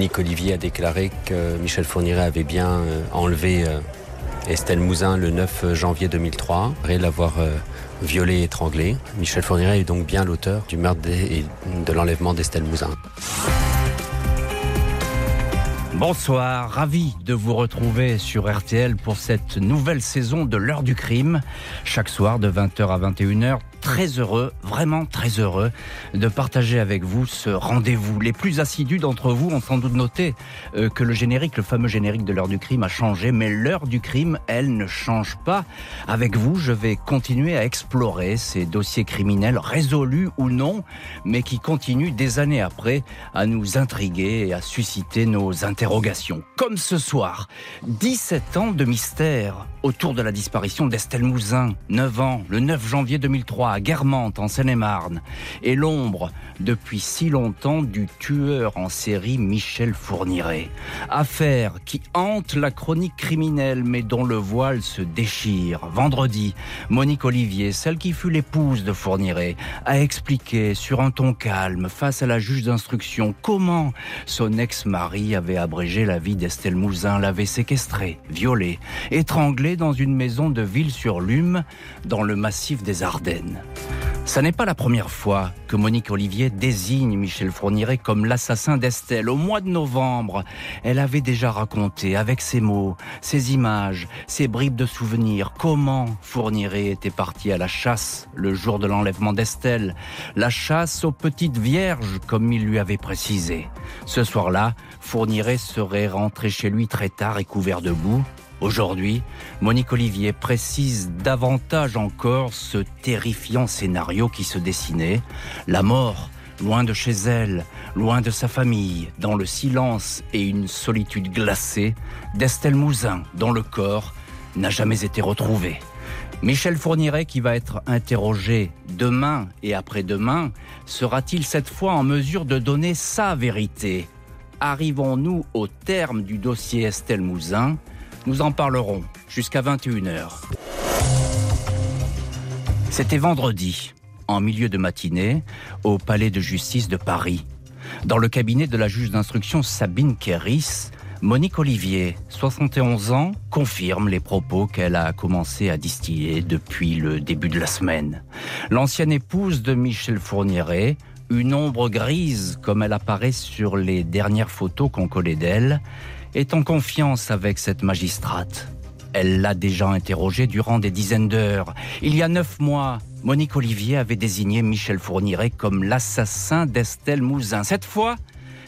Monique Olivier a déclaré que Michel Fourniret avait bien euh, enlevé euh, Estelle Mouzin le 9 janvier 2003, après l'avoir euh, violée et étranglée. Michel Fourniret est donc bien l'auteur du meurtre et de l'enlèvement d'Estelle Mouzin. Bonsoir, ravi de vous retrouver sur RTL pour cette nouvelle saison de l'heure du crime. Chaque soir de 20h à 21h, très heureux, vraiment très heureux de partager avec vous ce rendez-vous. Les plus assidus d'entre vous ont sans doute noté euh, que le générique, le fameux générique de l'heure du crime a changé, mais l'heure du crime, elle ne change pas. Avec vous, je vais continuer à explorer ces dossiers criminels résolus ou non, mais qui continuent des années après à nous intriguer et à susciter nos interrogations. Comme ce soir, 17 ans de mystère autour de la disparition d'Estelle Mouzin, 9 ans, le 9 janvier 2003 Guermantes, en Seine-et-Marne, et l'ombre, depuis si longtemps, du tueur en série Michel Fourniret. Affaire qui hante la chronique criminelle, mais dont le voile se déchire. Vendredi, Monique Olivier, celle qui fut l'épouse de Fourniret, a expliqué sur un ton calme, face à la juge d'instruction, comment son ex-mari avait abrégé la vie d'Estelle Mouzin, l'avait séquestrée, violée, étranglée dans une maison de Ville-sur-Lume, dans le massif des Ardennes. Ça n'est pas la première fois que Monique Olivier désigne Michel Fourniret comme l'assassin d'Estelle. Au mois de novembre, elle avait déjà raconté avec ses mots, ses images, ses bribes de souvenirs comment Fourniret était parti à la chasse le jour de l'enlèvement d'Estelle. La chasse aux petites vierges comme il lui avait précisé. Ce soir-là, Fourniret serait rentré chez lui très tard et couvert de boue. Aujourd'hui, Monique Olivier précise davantage encore ce terrifiant scénario qui se dessinait. La mort, loin de chez elle, loin de sa famille, dans le silence et une solitude glacée, d'Estelle Mouzin, dont le corps n'a jamais été retrouvé. Michel Fourniret, qui va être interrogé demain et après-demain, sera-t-il cette fois en mesure de donner sa vérité? Arrivons-nous au terme du dossier Estelle Mouzin? Nous en parlerons jusqu'à 21h. C'était vendredi, en milieu de matinée, au palais de justice de Paris. Dans le cabinet de la juge d'instruction Sabine Kéris, Monique Olivier, 71 ans, confirme les propos qu'elle a commencé à distiller depuis le début de la semaine. L'ancienne épouse de Michel Fourniret, une ombre grise comme elle apparaît sur les dernières photos qu'on collait d'elle, est en confiance avec cette magistrate. Elle l'a déjà interrogée durant des dizaines d'heures. Il y a neuf mois, Monique Olivier avait désigné Michel Fourniret comme l'assassin d'Estelle Mouzin. Cette fois,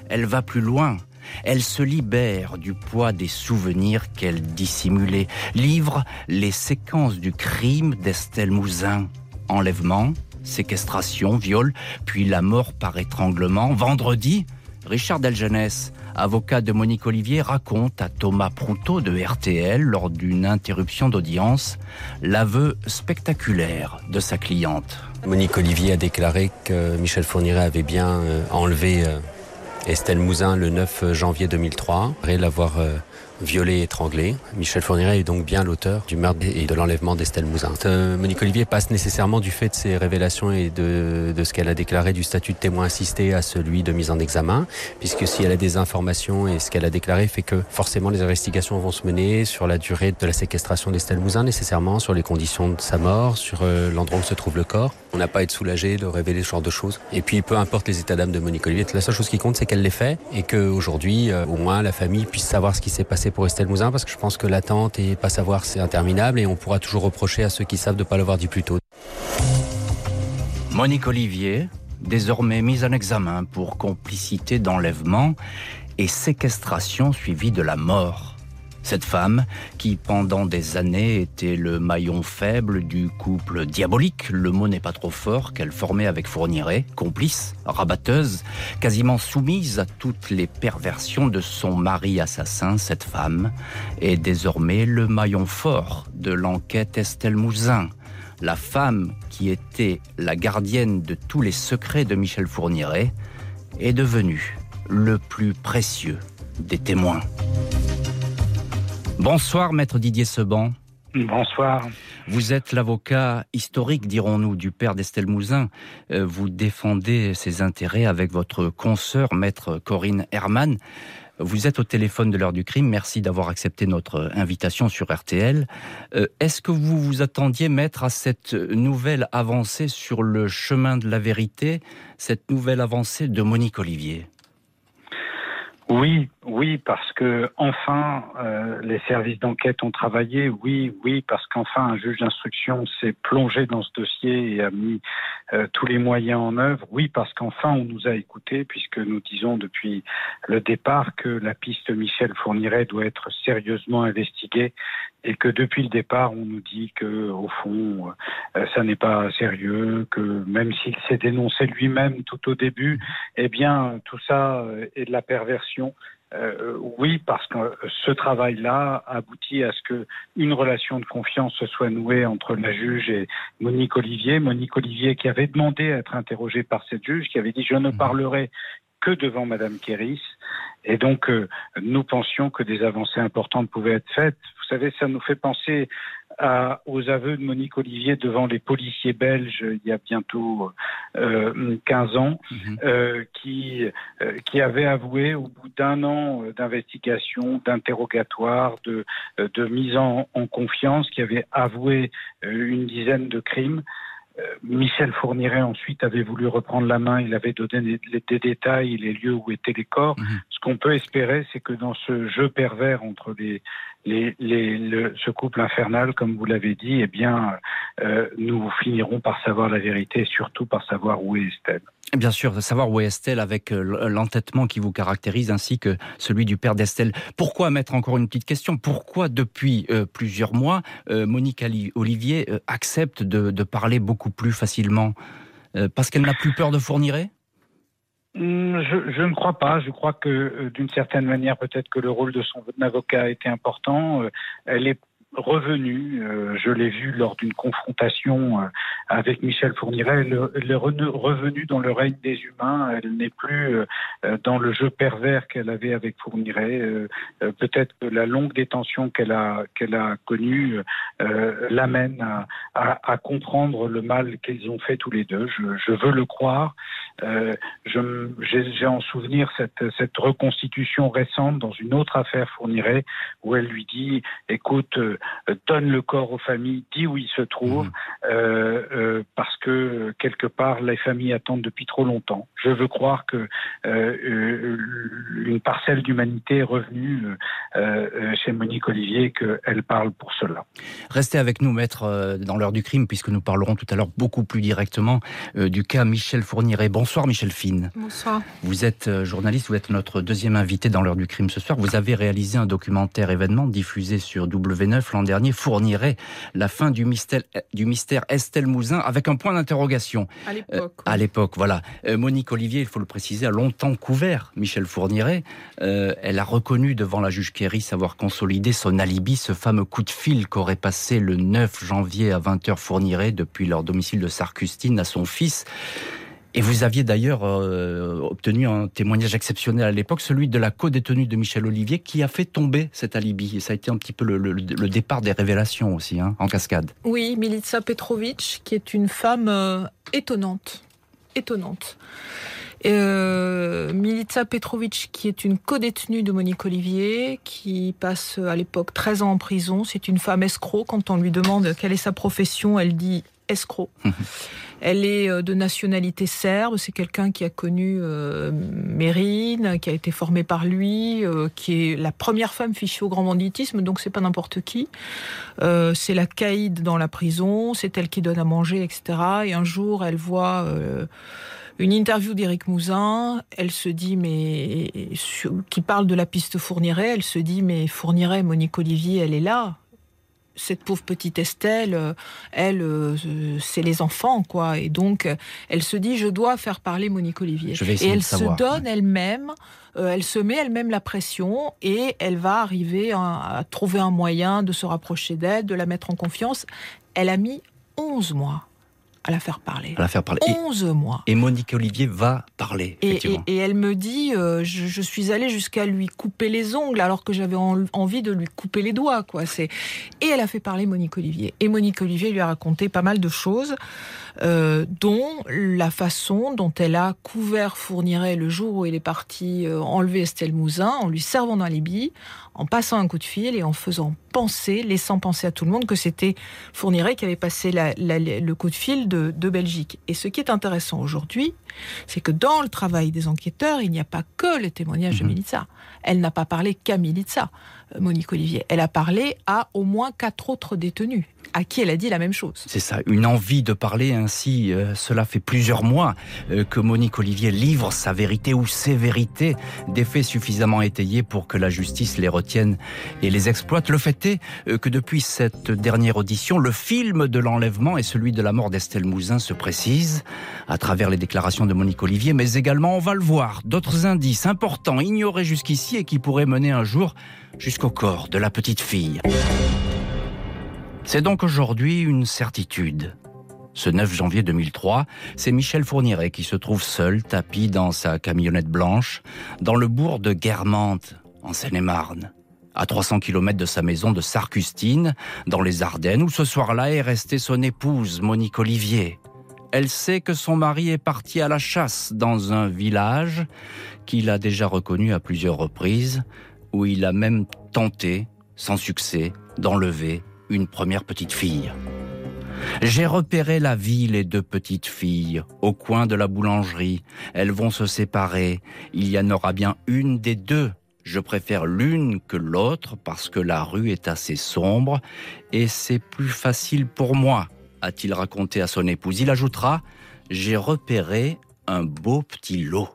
elle va plus loin. Elle se libère du poids des souvenirs qu'elle dissimulait, livre les séquences du crime d'Estelle Mouzin. Enlèvement, séquestration, viol, puis la mort par étranglement. Vendredi, Richard Delgenès avocat de Monique Olivier, raconte à Thomas Proutot de RTL lors d'une interruption d'audience l'aveu spectaculaire de sa cliente. Monique Olivier a déclaré que Michel Fourniret avait bien euh, enlevé euh, Estelle Mouzin le 9 janvier 2003, après l'avoir violée et étranglée. Michel Fourniret est donc bien l'auteur du meurtre et de l'enlèvement d'Estelle Mouzin. Euh, Monique Olivier passe nécessairement du fait de ses révélations et de, de ce qu'elle a déclaré du statut de témoin assisté à celui de mise en examen, puisque si elle a des informations et ce qu'elle a déclaré fait que forcément les investigations vont se mener sur la durée de la séquestration d'Estelle Mouzin nécessairement, sur les conditions de sa mort, sur euh, l'endroit où se trouve le corps. On n'a pas à être soulagé de révéler ce genre de choses. Et puis peu importe les états d'âme de Monique Olivier, la seule chose qui compte c'est qu'elle les fait et qu'aujourd'hui euh, au moins la famille puisse savoir ce qui s'est passé pour Estelle Mouzin parce que je pense que l'attente et pas savoir c'est interminable et on pourra toujours reprocher à ceux qui savent de ne pas l'avoir dit plus tôt. Monique Olivier, désormais mise en examen pour complicité d'enlèvement et séquestration suivie de la mort. Cette femme, qui pendant des années était le maillon faible du couple diabolique, le mot n'est pas trop fort, qu'elle formait avec Fourniret, complice, rabatteuse, quasiment soumise à toutes les perversions de son mari assassin, cette femme est désormais le maillon fort de l'enquête Estelle Mouzin, la femme qui était la gardienne de tous les secrets de Michel Fourniret, est devenue le plus précieux des témoins. Bonsoir, maître Didier Seban. Bonsoir. Vous êtes l'avocat historique, dirons-nous, du père d'Estelle Mouzin. Euh, vous défendez ses intérêts avec votre consoeur, maître Corinne Herman. Vous êtes au téléphone de l'heure du crime. Merci d'avoir accepté notre invitation sur RTL. Euh, est-ce que vous vous attendiez, maître, à cette nouvelle avancée sur le chemin de la vérité, cette nouvelle avancée de Monique Olivier? Oui, oui, parce que enfin euh, les services d'enquête ont travaillé. Oui, oui, parce qu'enfin un juge d'instruction s'est plongé dans ce dossier et a mis euh, tous les moyens en œuvre. Oui, parce qu'enfin on nous a écoutés, puisque nous disons depuis le départ que la piste Michel Fourniret doit être sérieusement investiguée et que depuis le départ on nous dit que au fond euh, ça n'est pas sérieux, que même s'il s'est dénoncé lui-même tout au début, eh bien tout ça est de la perversion. Euh, oui, parce que ce travail-là aboutit à ce que une relation de confiance se soit nouée entre la juge et Monique Olivier. Monique Olivier qui avait demandé à être interrogée par cette juge, qui avait dit je ne mmh. parlerai que devant Madame Kéris. Et donc, euh, nous pensions que des avancées importantes pouvaient être faites. Vous savez, ça nous fait penser aux aveux de Monique Olivier devant les policiers belges il y a bientôt euh, 15 ans, mhm. euh, qui, euh, qui avait avoué au bout d'un an d'investigation, d'interrogatoire, de, de mise en, en, confiance, qui avait avoué une dizaine de crimes. Euh, Michel Fourniret ensuite avait voulu reprendre la main, il avait donné des, détails, les lieux où étaient les corps. Mhm. Ce qu'on peut espérer, c'est que dans ce jeu pervers entre les, ce couple infernal, comme vous l'avez dit, eh bien, euh, nous finirons par savoir la vérité et surtout par savoir où est Estelle. Bien sûr, savoir où est Estelle avec euh, l'entêtement qui vous caractérise ainsi que celui du père d'Estelle. Pourquoi mettre encore une petite question? Pourquoi depuis euh, plusieurs mois, Monique Olivier accepte de, parler beaucoup plus facilement? Parce qu'elle n'a plus peur de Fourniret Hmm, je, je, ne crois pas. Je crois que euh, d'une certaine manière, peut-être que le rôle de son avocat été important. Euh, elle est revenue, euh, je l'ai vu lors d'une confrontation avec Michel Fourniret, elle, est revenue dans le règne des humains, elle n'est plus dans le jeu pervers qu'elle avait avec Fourniret. Peut-être que la longue détention qu'elle a, connue l'amène à, comprendre le mal qu'ils ont fait tous les deux. Je veux le croire. Euh, j'ai en souvenir cette, cette, reconstitution récente dans une autre affaire Fourniret où elle lui dit écoute, euh, donne le corps aux familles, dis où il se trouve, mmh. euh, parce que quelque part les familles attendent depuis trop longtemps. Je veux croire que une parcelle d'humanité est revenue chez Monique Olivier et qu'elle parle pour cela. Restez avec nous, maître, dans l'heure du crime, puisque nous parlerons tout à l'heure beaucoup plus directement du cas Michel Fourniret. Bonsoir Michel Fine. Bonsoir. Vous êtes euh, journaliste, vous êtes notre deuxième invité dans l'heure du crime ce soir. Vous avez réalisé un documentaire événement diffusé sur W9 l'an dernier, fournirait la fin du mystère, du mystère Estelle Mouzin avec un point d'interrogation. À l'époque. Euh, à l'époque, voilà. Euh, Monique Olivier, il faut le préciser, a longtemps couvert Michel Fourniret. elle a reconnu devant la juge Kéris avoir consolidé son alibi, ce fameux coup de fil qu'aurait passé le 9 janvier à 20h Fourniret depuis leur domicile de Sarcustine à son fils. Et vous aviez d'ailleurs euh, obtenu un témoignage exceptionnel à l'époque, celui de la co-détenue de Michel Olivier, qui a fait tomber cet alibi. Et ça a été un petit peu le, départ des révélations aussi, hein, en cascade. Oui, Milica Petrovic, qui est une femme euh, étonnante. Étonnante. Euh, Milica Petrovic, qui est une co-détenue de Monique Olivier, qui passe à l'époque 13 ans en prison. C'est une femme escroc. Quand on lui demande quelle est sa profession, elle dit escroc. Elle est euh, de nationalité serbe. C'est quelqu'un qui a connu euh, Mérine, qui a été formé par lui, euh, qui est la première femme fichée au grand banditisme. Donc c'est pas n'importe qui. c'est la caïd dans la prison. C'est elle qui donne à manger, etc. Et un jour, elle voit une interview d'Éric Mouzin, elle se dit, mais qui parle de la piste Fourniret, elle se dit, mais Fourniret, Monique Olivier, elle est là cette pauvre petite Estelle, euh, elle, euh, c'est les enfants, quoi. Et donc, elle se dit, je dois faire parler Monique Olivier. et elle se donne elle-même, euh, elle se met elle-même la pression et elle va arriver à, trouver un moyen de se rapprocher d'elle, de la mettre en confiance. Elle a mis 11 mois. À la faire parler. À la faire parler. 11 mois. Et Monique Olivier va parler. Et, et, elle me dit, euh, je, suis allée jusqu'à lui couper les ongles alors que j'avais envie de lui couper les doigts. Quoi. C'est... Et elle a fait parler Monique Olivier. Et Monique Olivier lui a raconté pas mal de choses, euh, dont la façon dont elle a couvert Fourniret le jour où elle est partie euh, enlever Estelle Mouzin, en lui servant d'un Libye, en passant un coup de fil et en faisant penser, laissant penser à tout le monde que c'était Fourniret qui avait passé le coup de fil de, Belgique. Et ce qui est intéressant aujourd'hui, c'est que dans le travail des enquêteurs, il n'y a pas que le témoignage de mhm. Militza. Elle n'a pas parlé qu'à Militza, euh, Monique Olivier. Elle a parlé à au moins quatre autres détenus à qui elle a dit la même chose. C'est ça, une envie de parler ainsi. Euh, cela fait plusieurs mois euh, que Monique Olivier livre sa vérité ou ses vérités, des faits suffisamment étayés pour que la justice les retienne et les exploite. Le fait est euh, que depuis cette dernière audition, le film de l'enlèvement et celui de la mort d'Estelle Mouzin se précisent à travers les déclarations de Monique Olivier, mais également, on va le voir, d'autres indices importants ignorés jusqu'ici et qui pourraient mener un jour jusqu'au corps de la petite fille. C'est donc aujourd'hui une certitude. Ce 9 janvier 2003, c'est Michel Fourniret qui se trouve seul, tapis dans sa camionnette blanche, dans le bourg de Guermantes, en Seine-et-Marne, à 300 km de sa maison de Sarcustine, dans les Ardennes, où ce soir-là est restée son épouse, Monique Olivier. Elle sait que son mari est parti à la chasse dans un village qu'il a déjà reconnu à plusieurs reprises, où il a même tenté, sans succès, d'enlever une première petite fille. J'ai repéré la ville et deux petites filles au coin de la boulangerie. Elles vont se séparer. Il y en aura bien une des deux. Je préfère l'une que l'autre parce que la rue est assez sombre et c'est plus facile pour moi, a-t-il raconté à son épouse. Il ajoutera, j'ai repéré un beau petit lot.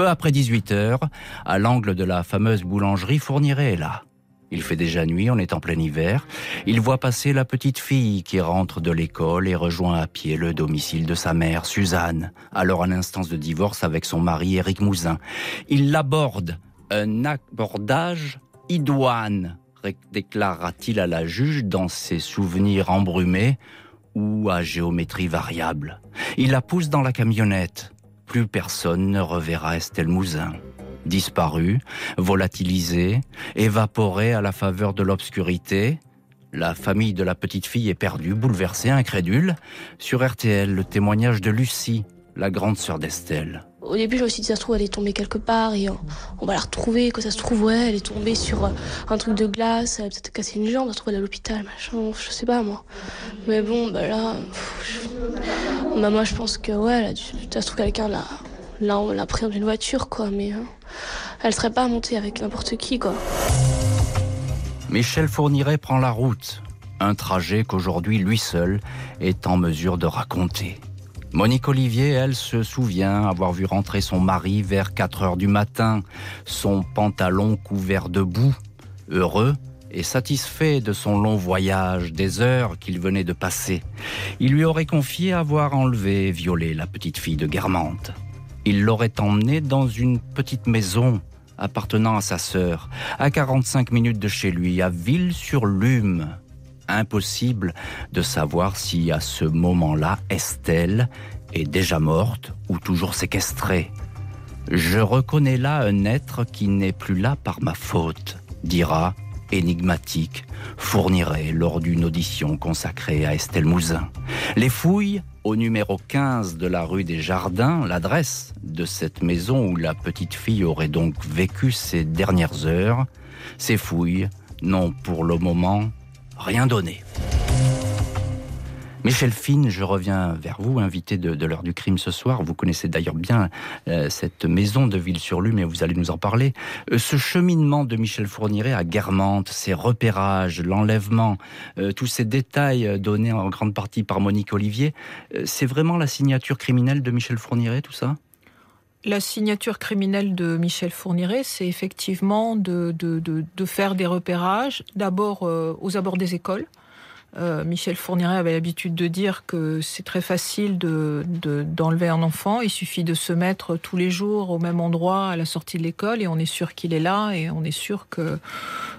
Peu après 18 heures, à l'angle de la fameuse boulangerie, Fourniret est là. Il fait déjà nuit, on est en plein hiver. Il voit passer la petite fille qui rentre de l'école et rejoint à pied le domicile de sa mère, Suzanne, alors en instance de divorce avec son mari, Éric Mouzin. Il l'aborde. Un abordage idoine, déclara-t-il à la juge dans ses souvenirs embrumés ou à géométrie variable. Il la pousse dans la camionnette. Plus personne ne reverra Estelle Mouzin disparu, volatilisé, évaporé à la faveur de l'obscurité. La famille de la petite fille est perdue, bouleversée, incrédule. Sur RTL, le témoignage de Lucie, la grande sœur d'Estelle. Au début, me suis dit, ça se trouve, elle est tombée quelque part et on, va la retrouver. Que ça se trouve, ouais, elle est tombée sur un truc de glace, elle a peut-être cassé une jambe, ça se trouve, elle à l'hôpital, machin, je sais pas, moi. Mais bon, bah là, moi, je pense que, ouais, dû, ça se trouve, quelqu'un l'a, Là, on l'a pris dans une voiture, quoi, mais hein, elle serait pas montée avec n'importe qui, quoi. Michel Fourniret prend la route, un trajet qu'aujourd'hui lui seul est en mesure de raconter. Monique Olivier, elle, se souvient avoir vu rentrer son mari vers 4 heures du matin, son pantalon couvert de boue, heureux et satisfait de son long voyage, des heures qu'il venait de passer. Il lui aurait confié avoir enlevé et violé la petite fille de Guermantes. Il l'aurait emmenée dans une petite maison appartenant à sa sœur, à 45 minutes de chez lui, à Ville-sur-Lume. Impossible de savoir si à ce moment-là Estelle est déjà morte ou toujours séquestrée. Je reconnais là un être qui n'est plus là par ma faute, dira, énigmatique, fournirait lors d'une audition consacrée à Estelle Mouzin. Les fouilles au numéro 15 de la rue des Jardins, l'adresse de cette maison où la petite fille aurait donc vécu ses dernières heures. Ces fouilles n'ont pour le moment rien donné. Michel Fine, je reviens vers vous, invité de, l'heure du crime ce soir. Vous connaissez d'ailleurs bien euh, cette maison de Ville-sur-Lume, mais vous allez nous en parler. Euh, ce cheminement de Michel Fourniret à Guermantes, ses repérages, l'enlèvement, euh, tous ces détails donnés en grande partie par Monique Olivier, c'est vraiment la signature criminelle de Michel Fourniret, tout ça? La signature criminelle de Michel Fourniret, c'est effectivement de, de, faire des repérages, d'abord aux abords des écoles, Euh, Michel Fourniret avait l'habitude de dire que c'est très facile de, d'enlever un enfant. Il suffit de se mettre tous les jours au même endroit à la sortie de l'école et on est sûr qu'il est là et on est sûr que,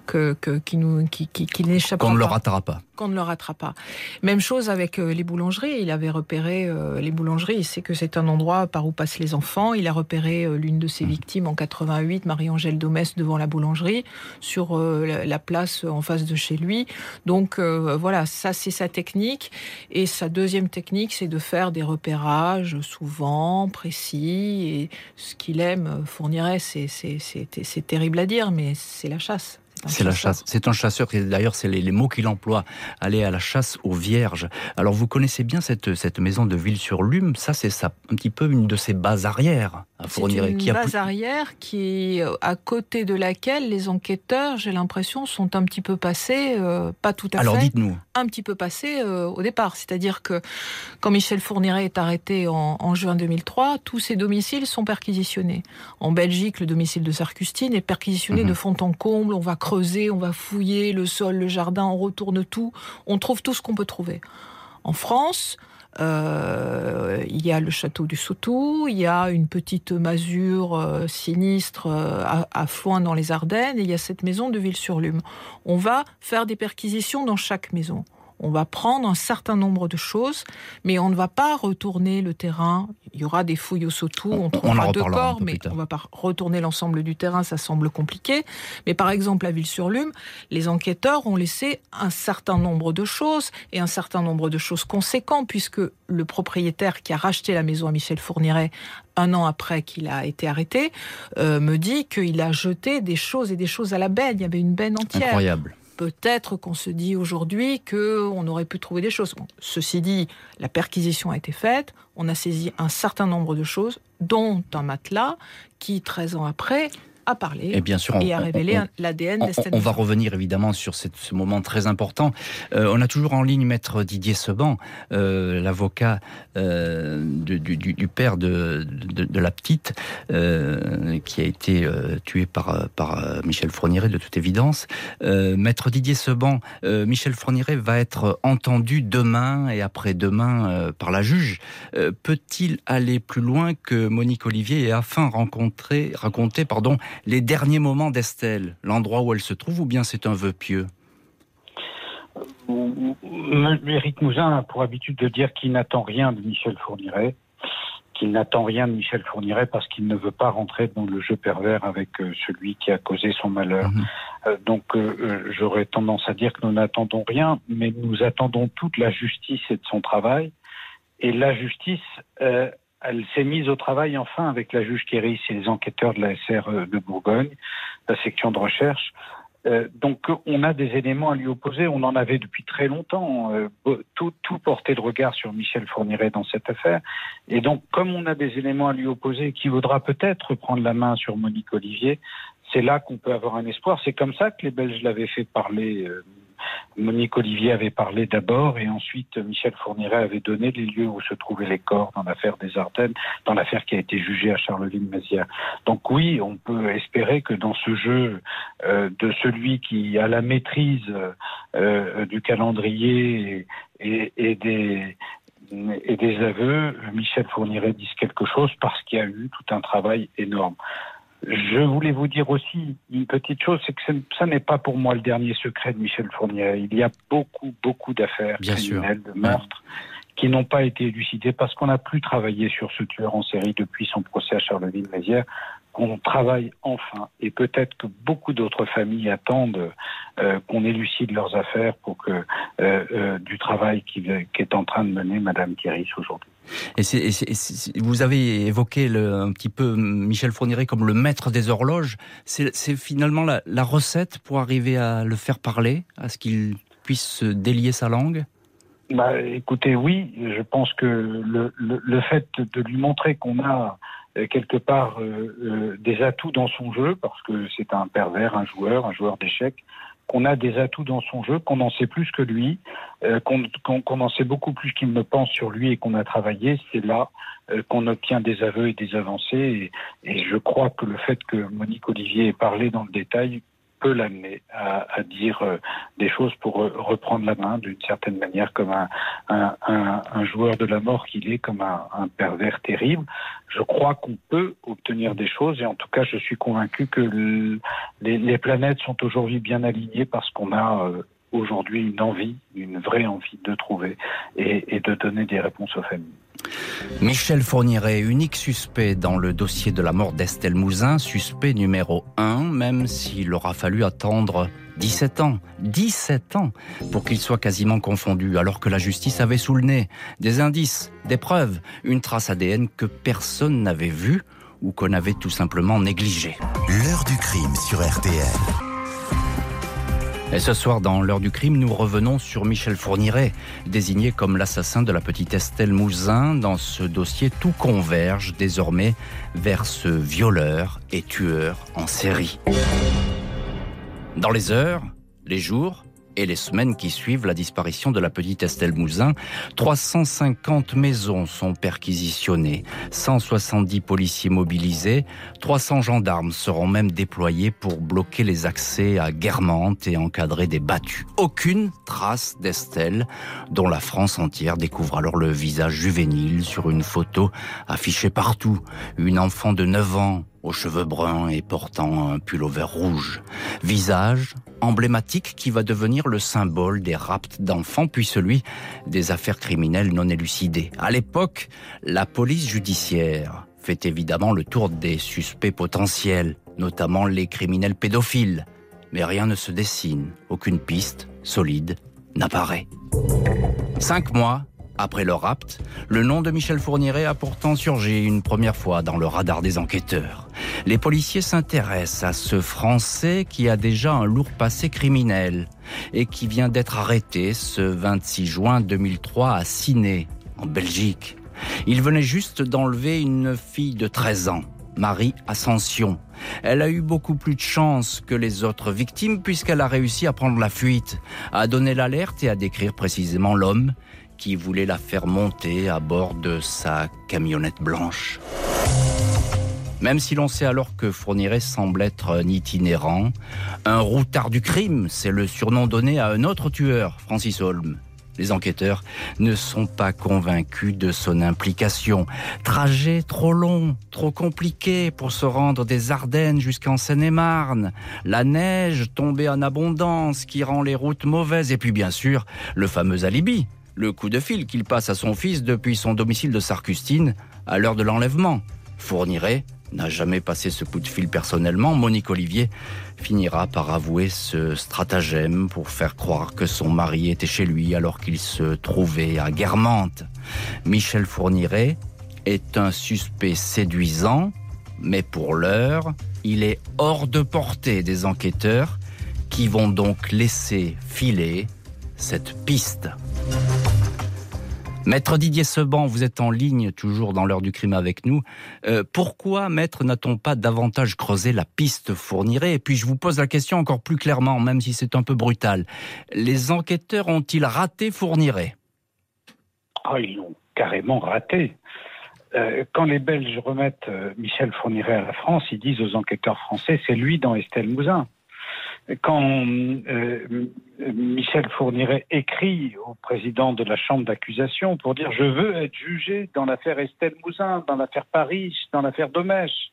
que, qu'il, nous, qu'il, n'échappe pas. Qu'on ne le rattrapera pas. Qu'on ne le rattrape pas. Même chose avec euh, les boulangeries. Il avait repéré euh, les boulangeries. Il sait que c'est un endroit par où passent les enfants. Il a repéré l'une de ses mmh. victimes en 88, Marie-Angèle Domès, devant la boulangerie, sur la place en face de chez lui. Donc voilà, ça c'est sa technique. Et sa deuxième technique, c'est de faire des repérages souvent précis. Et ce qu'il aime, fournirait, c'est terrible à dire, mais c'est la chasse. C'est la chasse. C'est un chasseur. D'ailleurs, c'est les, mots qu'il emploie. Aller à la chasse aux vierges. Alors, vous connaissez bien cette, cette maison de Ville-sur-Lume. Ça, c'est ça, un petit peu une de ses bases arrières à fournir. Une base arrière qui est à côté de laquelle les enquêteurs, j'ai l'impression, sont un petit peu passés, euh, pas tout à fait. Alors, dites-nous. Un petit peu passés euh, au départ. C'est-à-dire que quand Michel Fourniret est arrêté en, en, juin 2003, tous ses domiciles sont perquisitionnés. En Belgique, le domicile de Sarcustine est perquisitionné mhm. de fond en comble. On va creuser, on va fouiller le sol, le jardin, on retourne tout, on trouve tout ce qu'on peut trouver. En France, euh, il y a le château du Sautou, il y a une petite masure euh, sinistre euh, à, à, Foin dans les Ardennes, et il y a cette maison de Ville-sur-Lume. On va faire des perquisitions dans chaque maison on va prendre un certain nombre de choses, mais on ne va pas retourner le terrain. Il y aura des fouilles au sautou, on trouvera deux corps, mais on ne va pas retourner l'ensemble du terrain, ça semble compliqué. Mais par exemple, à Ville-sur-Lume, les enquêteurs ont laissé un certain nombre de choses, et un certain nombre de choses conséquentes, puisque le propriétaire qui a racheté la maison à Michel Fourniret un an après qu'il a été arrêté, euh, me dit qu'il a jeté des choses et des choses à la benne. Il y avait une benne entière. Incroyable peut-être qu'on se dit aujourd'hui qu'on aurait pu trouver des choses. ceci dit, la perquisition a été faite, on a saisi un certain nombre de choses, dont un matelas qui, 13 ans après, a parlé et, bien sûr, et a révélé l'ADN. On, va revenir évidemment sur ce moment très important. Euh, on a toujours en ligne maître Didier Seban, euh, l'avocat euh, du, du, père de, de, la petite, qui a été tué par, par Michel Fourniret de toute évidence. maître Didier Seban, Michel Fourniret va être entendu demain et après-demain par la juge. Peut-il aller plus loin que Monique Olivier et afin rencontrer, raconter pardon, les derniers moments d'Estelle, l'endroit où elle se trouve, ou bien c'est un vœu pieux Éric Mouzin a pour habitude de dire qu'il n'attend rien de Michel Fourniret, qu'il n'attend rien de Michel Fourniret parce qu'il ne veut pas rentrer dans le jeu pervers avec euh, celui qui a causé son malheur. Mhm. Euh, donc euh, j'aurais tendance à dire que nous n'attendons rien, mais nous attendons toute la justice et de son travail. Et la justice elle s'est mise au travail enfin avec la juge Kéris et les enquêteurs de la SR euh, de Bourgogne, la section de recherche. Euh, donc on a des éléments à lui opposer, on en avait depuis très longtemps, euh, tout, tout porté de regard sur Michel Fourniret dans cette affaire. Et donc comme on a des éléments à lui opposer qui vaudra peut-être prendre la main sur Monique Olivier, c'est là qu'on peut avoir un espoir. C'est comme ça que les Belges l'avaient fait parler Monique Olivier avait parlé d'abord et ensuite Michel Fourniret avait donné les lieux où se trouvaient les corps dans l'affaire des Ardennes, dans l'affaire qui a été jugée à Charleville-Mézières. Donc oui, on peut espérer que dans ce jeu euh, de celui qui a la maîtrise euh, du calendrier et, et, des et des aveux, Michel Fourniret dise quelque chose parce qu'il y a eu tout un travail énorme. Je voulais vous dire aussi une petite chose, c'est que ça n'est pas pour moi le dernier secret de Michel Fournier. Il y a beaucoup, beaucoup d'affaires criminelles, de meurtres, qui n'ont pas été élucidées parce qu'on n'a plus travaillé sur ce tueur en série depuis son procès à Charleville-Mézières qu'on travaille enfin. Et peut-être que beaucoup d'autres familles attendent euh, qu'on élucide leurs affaires pour que euh, euh, du travail qui, qui, est en train de mener Madame Thierry aujourd'hui. Et, vous avez évoqué le, un petit peu Michel Fourniret comme le maître des horloges. C'est finalement la, la, recette pour arriver à le faire parler, à ce qu'il puisse délier sa langue? Bah, Écoutez, oui, je pense que le, le, le fait de lui montrer qu'on a quelque part euh, euh, des atouts dans son jeu, parce que c'est un pervers, un joueur, un joueur d'échecs, qu'on a des atouts dans son jeu, qu'on en sait plus que lui, qu'on en sait beaucoup plus qu'il ne pense sur lui et qu'on a travaillé, c'est là qu'on obtient des aveux et des avancées. Et, et, je crois que le fait que Monique Olivier ait parlé dans le détail peut l'amener à, dire euh, des choses pour reprendre la main d'une certaine manière comme un, un, joueur de la mort qu'il est, comme un, pervers terrible. Je crois qu'on peut obtenir des choses et en tout cas je suis convaincu que les, les, planètes sont aujourd'hui bien alignées parce qu'on a aujourd'hui une envie, une vraie envie de trouver et, de donner des réponses aux familles. Michel Fourniret, unique suspect dans le dossier de la mort d'Estelle Mouzin, suspect numéro 1, même s'il aura fallu attendre 17 ans, 17 ans, pour qu'il soit quasiment confondu, alors que la justice avait sous le nez des indices, des preuves, une trace ADN que personne n'avait vue ou qu'on avait tout simplement négligée. L'heure du crime sur RTL. Et ce soir, dans l'heure du crime, nous revenons sur Michel Fourniret, désigné comme l'assassin de la petite Estelle Mouzin. Dans ce dossier, tout converge désormais vers ce violeur et tueur en série. Dans les heures, les jours, et les semaines qui suivent la disparition de la petite Estelle Mouzin, 350 maisons sont perquisitionnées, 170 policiers mobilisés, 300 gendarmes seront même déployés pour bloquer les accès à Guermantes et encadrer des battues. Aucune trace d'Estelle, dont la France entière découvre alors le visage juvénile sur une photo affichée partout. Une enfant de 9 ans aux cheveux bruns et portant un pullover rouge. Visage emblématique qui va devenir le symbole des rapts d'enfants puis celui des affaires criminelles non élucidées. À l'époque, la police judiciaire fait évidemment le tour des suspects potentiels, notamment les criminels pédophiles. Mais rien ne se dessine, aucune piste solide n'apparaît. Cinq mois après le rapt, le nom de Michel Fourniret a pourtant surgi une première fois dans le radar des enquêteurs. Les policiers s'intéressent à ce Français qui a déjà un lourd passé criminel et qui vient d'être arrêté ce 26 juin 2003 à Ciné, en Belgique. Il venait juste d'enlever une fille de 13 ans, Marie Ascension. Elle a eu beaucoup plus de chance que les autres victimes puisqu'elle a réussi à prendre la fuite, à donner l'alerte et à décrire précisément l'homme qui voulait la faire monter à bord de sa camionnette blanche. Même si l'on sait alors que Fourniret semble être un itinérant, un routard du crime, c'est le surnom donné à un autre tueur, Francis Holm. Les enquêteurs ne sont pas convaincus de son implication. Trajet trop long, trop compliqué pour se rendre des Ardennes jusqu'en Seine-et-Marne. La neige tombée en abondance qui rend les routes mauvaises. Et puis bien sûr, le fameux alibi le coup de fil qu'il passe à son fils depuis son domicile de Sarcustine à l'heure de l'enlèvement. Fournirait n'a jamais passé ce coup de fil personnellement. Monique Olivier finira par avouer ce stratagème pour faire croire que son mari était chez lui alors qu'il se trouvait à Guermantes. Michel Fourniret est un suspect séduisant, mais pour l'heure, il est hors de portée des enquêteurs qui vont donc laisser filer cette piste. Maître Didier Seban, vous êtes en ligne toujours dans l'heure du crime avec nous. Euh, pourquoi, maître, n'a-t-on pas davantage creusé la piste fournirait? Et puis je vous pose la question encore plus clairement, même si c'est un peu brutal. Les enquêteurs ont-ils raté Fourniret Ah, ils l'ont carrément raté. Euh, quand les Belges remettent euh, Michel Fourniret à la France, ils disent aux enquêteurs français, c'est lui dans Estelle Mouzin quand euh, Michel Fourniret écrit au président de la Chambre d'accusation pour dire je veux être jugé dans l'affaire Estelle Mouzin, dans l'affaire Paris, dans l'affaire Domèche,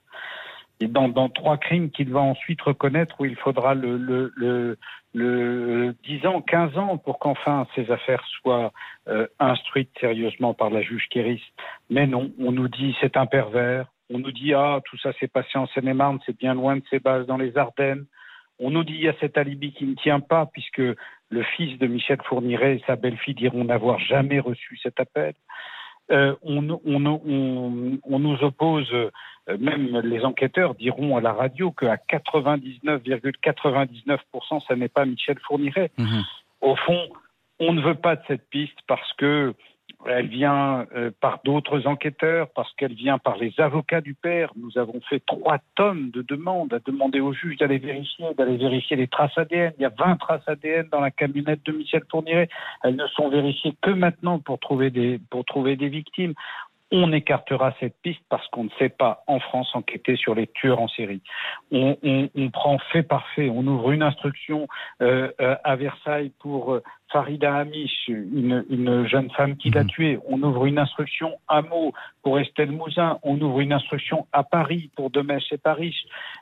et dans, trois crimes qu'il va ensuite reconnaître où il faudra le, le, le, 10 ans, 15 ans pour qu'enfin ces affaires soient euh, instruites sérieusement par la juge Kéris. Mais non, on nous dit c'est un pervers, on nous dit ah tout ça s'est passé en Seine-et-Marne, c'est bien loin de ses bases dans les Ardennes. On nous dit qu'il y a cet alibi qui ne tient pas, puisque le fils de Michel Fourniret et sa belle-fille diront n'avoir jamais reçu cet appel. Euh, on, nous oppose, euh, même les enquêteurs diront à la radio qu'à 99,99%, ça n'est pas Michel Fourniret. Mmh. Au fond, on ne veut pas de cette piste parce que elle vient euh, par d'autres enquêteurs, parce qu'elle vient par les avocats du père. Nous avons fait trois tonnes de demandes à demander au juge d'aller vérifier, d'aller vérifier les traces ADN. Il y a 20 traces ADN dans la camionnette de Michel Fourniret. Elles ne sont vérifiées que maintenant pour trouver des, pour trouver des victimes. On écartera cette piste parce qu'on ne sait pas en France enquêter sur les tueurs en série. On, prend fait par fait, on ouvre une instruction euh, euh, à Versailles pour euh, Farida Amish, une, jeune femme qui l'a mhm. tué. On ouvre une instruction à Meaux pour Estelle Mouzin. On ouvre une instruction à Paris pour Demèche et Paris.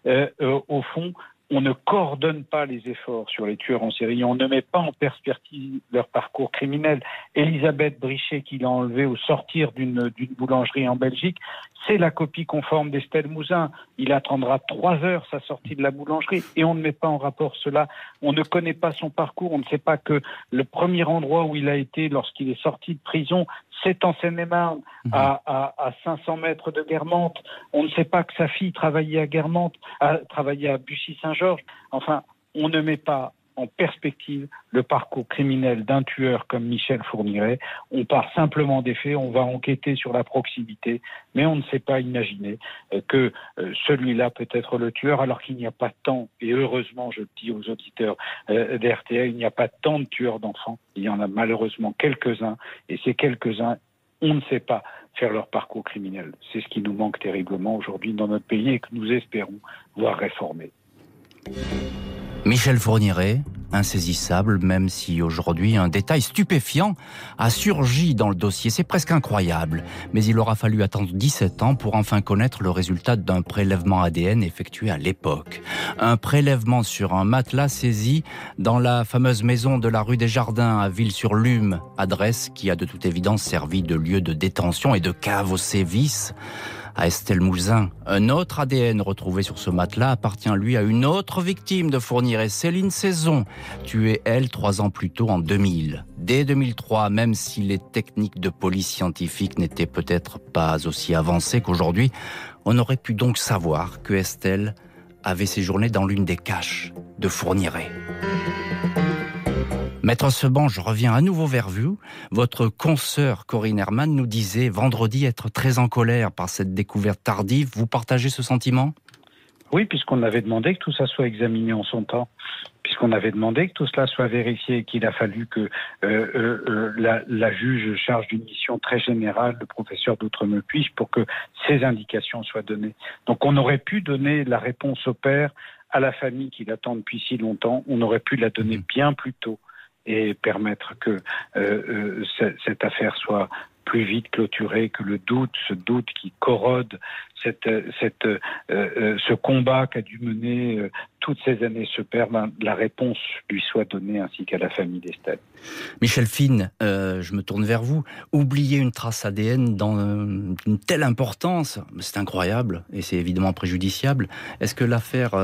au fond, on ne coordonne pas les efforts sur les tueurs en série, on ne met pas en perspective leur parcours criminel. Elisabeth Brichet, qui l'a enlevé au sortir d'une boulangerie en Belgique, c'est la copie conforme d'Estelle Mouzin. Il attendra trois heures sa sortie de la boulangerie et on ne met pas en rapport cela. On ne connaît pas son parcours. On ne sait pas que le premier endroit où il a été lorsqu'il est sorti de prison, c'est en Seine-et-Marne, mhm. à, à, 500 mètres de Guermantes. On ne sait pas que sa fille travaillait à Guermantes, a travaillé à Bussy-Saint-Georges. Enfin, on ne met pas en perspective le parcours criminel d'un tueur comme Michel Fourniret. On part simplement des faits, on va enquêter sur la proximité, mais on ne sait pas imaginer euh, que euh, celui-là peut être le tueur alors qu'il n'y a pas tant, et heureusement je le dis aux auditeurs euh, d'RTL, il n'y a pas tant de tueurs d'enfants, il y en a malheureusement quelques-uns, et ces quelques-uns, on ne sait pas faire leur parcours criminel. C'est ce qui nous manque terriblement aujourd'hui dans notre pays et que nous espérons voir réformer. Michel Fourniret, insaisissable, même si aujourd'hui un détail stupéfiant a surgi dans le dossier. C'est presque incroyable, mais il aura fallu attendre 17 ans pour enfin connaître le résultat d'un prélèvement ADN effectué à l'époque. Un prélèvement sur un matelas saisi dans la fameuse maison de la rue des Jardins à Ville-sur-Lume, adresse qui a de toute évidence servi de lieu de détention et de cave aux sévices à Estelle Mouzin. Un autre ADN retrouvé sur ce matelas appartient lui à une autre victime de et Céline Saison, tuée elle trois ans plus tôt en 2000. Dès 2003, même si les techniques de police scientifique n'étaient peut-être pas aussi avancées qu'aujourd'hui, on aurait pu donc savoir que Estelle avait séjourné dans l'une des caches de Fourniret. Maître Seban, je reviens à nouveau vers vous. Votre consoeur Corinne Herman nous disait vendredi être très en colère par cette découverte tardive. Vous partagez ce sentiment? Oui, puisqu'on avait demandé que tout ça soit examiné en son temps puisqu'on avait demandé que tout cela soit vérifié et qu'il a fallu que euh, euh, euh, la, la, juge charge d'une mission très générale, le professeur d'Outre-me-Puisse, pour que ces indications soient données. Donc on aurait pu donner la réponse au père, à la famille qui l'attend depuis si longtemps, on aurait pu la donner mmh. bien plus tôt et permettre que euh, euh, cette affaire soit plus vite clôturée, que le doute, ce doute qui corrode cette, euh, ce combat qu'a dû mener toutes ces années se perd, ben, la réponse lui soit donnée ainsi qu'à la famille d'Estelle. Michel Fine, je me tourne vers vous. Oublier une trace ADN dans une telle importance, c'est incroyable et c'est évidemment préjudiciable. Est-ce que l'affaire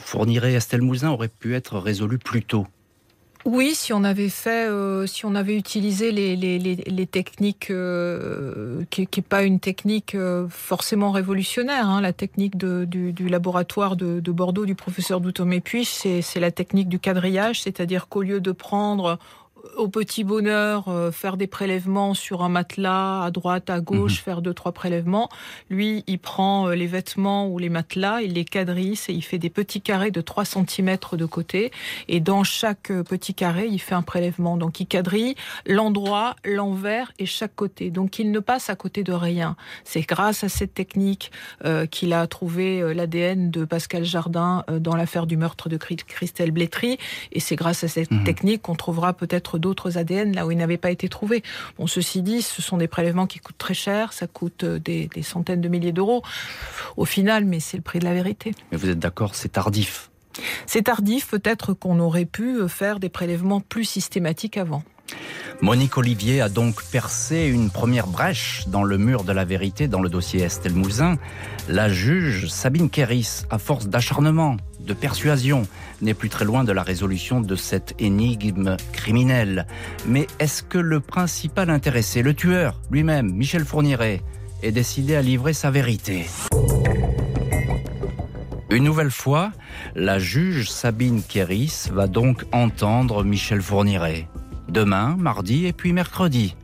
fournirait Estelle Mouzin aurait pu être résolue plus tôt? Oui, si on avait fait, euh, si on avait utilisé les, les, les, techniques, euh, qui n'est pas une technique euh, forcément révolutionnaire, hein, la technique du, laboratoire de, de, Bordeaux du professeur Doutomé Puich, c'est la technique du quadrillage, c'est-à-dire qu'au lieu de prendre au petit bonheur euh, faire des prélèvements sur un matelas à droite, à gauche, mhm. faire deux trois prélèvements. Lui, il prend euh, les vêtements ou les matelas, il les quadrisse et il fait des petits carrés de 3 cm de côté et dans chaque euh, petit carré, il fait un prélèvement. Donc il quadrille l'endroit, l'envers et chaque côté. Donc il ne passe à côté de rien. C'est grâce à cette technique qu'il a trouvé l'ADN de Pascal Jardin dans l'affaire du meurtre de Christelle Blétry et c'est grâce à cette mhm. technique qu'on trouvera peut-être d'autres ADN là où ils n'avaient pas été trouvés. Bon, ceci dit, ce sont des prélèvements qui coûtent très cher, ça coûte euh, des, centaines de milliers d'euros au final, mais c'est le prix de la vérité. Mais vous êtes d'accord, c'est tardif C'est tardif, peut-être qu'on aurait pu euh, faire des prélèvements plus systématiques avant. Monique Olivier a donc percé une première brèche dans le mur de la vérité dans le dossier Estelle Mouzin. La juge Sabine Kéris, à force d'acharnement, de persuasion, n'est plus très loin de la résolution de cette énigme criminelle. Mais est-ce que le principal intéressé, le tueur lui-même, Michel Fourniret, est décidé à livrer sa vérité? Une nouvelle fois, la juge Sabine Kéris va donc entendre Michel Fourniret. Demain, mardi et puis mercredi.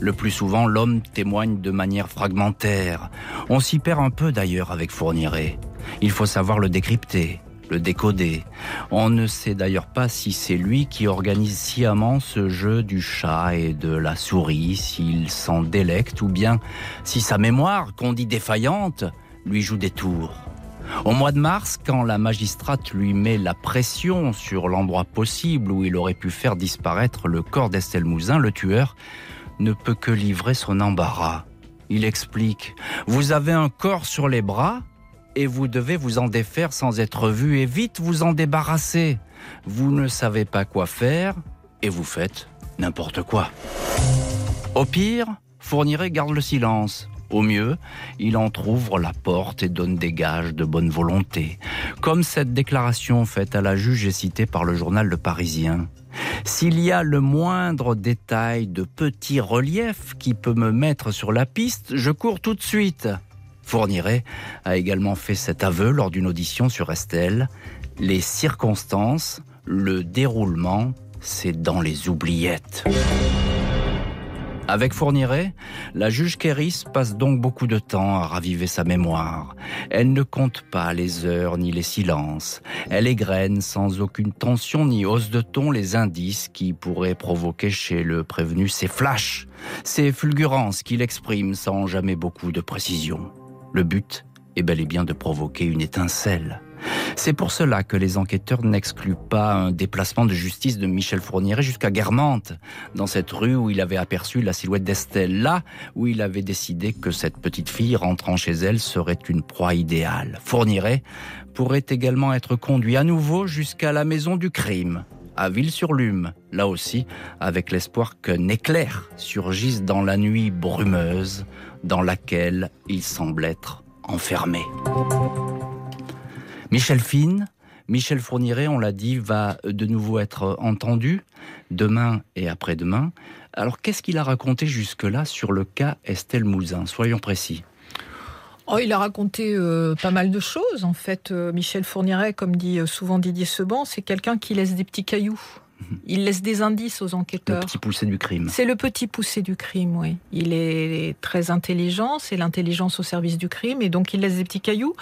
Le plus souvent, l'homme témoigne de manière fragmentaire. On s'y perd un peu d'ailleurs avec Fourniret. Il faut savoir le décrypter le décoder. On ne sait d'ailleurs pas si c'est lui qui organise sciemment ce jeu du chat et de la souris, s'il s'en délecte ou bien si sa mémoire, qu'on dit défaillante, lui joue des tours. Au mois de mars, quand la magistrate lui met la pression sur l'endroit possible où il aurait pu faire disparaître le corps d'Estelle Mouzin, le tueur ne peut que livrer son embarras. Il explique Vous avez un corps sur les bras et vous devez vous en défaire sans être vu et vite vous en débarrasser. Vous ne savez pas quoi faire et vous faites n'importe quoi. Au pire, Fourniret garde le silence. Au mieux, il entr'ouvre la porte et donne des gages de bonne volonté, comme cette déclaration faite à la juge et citée par le journal Le Parisien. S'il y a le moindre détail de petit relief qui peut me mettre sur la piste, je cours tout de suite. Fourniret a également fait cet aveu lors d'une audition sur Estelle. Les circonstances, le déroulement, c'est dans les oubliettes. Avec Fourniret, la juge Kéris passe donc beaucoup de temps à raviver sa mémoire. Elle ne compte pas les heures ni les silences. Elle égrène sans aucune tension ni hausse de ton les indices qui pourraient provoquer chez le prévenu ces flashs, ces fulgurances qu'il exprime sans jamais beaucoup de précision. Le but est bel et bien de provoquer une étincelle. C'est pour cela que les enquêteurs n'excluent pas un déplacement de justice de Michel Fourniret jusqu'à Guermantes, dans cette rue où il avait aperçu la silhouette d'Estelle, là où il avait décidé que cette petite fille rentrant chez elle serait une proie idéale. Fourniret pourrait également être conduit à nouveau jusqu'à la maison du crime, à Ville-sur-Lume, là aussi avec l'espoir qu'un éclair surgisse dans la nuit brumeuse dans laquelle il semble être enfermé. Michel Fine, Michel Fourniret, on l'a dit, va de nouveau être entendu demain et après-demain. Alors qu'est-ce qu'il a raconté jusque-là sur le cas Estelle Mouzin? Soyons précis. Oh, il a raconté euh, pas mal de choses. En fait, euh, Michel Fourniret, comme dit euh, souvent Didier Seban, c'est quelqu'un qui laisse des petits cailloux. Il laisse des indices aux enquêteurs. Le petit poussé du crime. C'est le petit poussé du crime, oui. Il est très intelligent, c'est l'intelligence au service du crime, et donc il laisse des petits cailloux.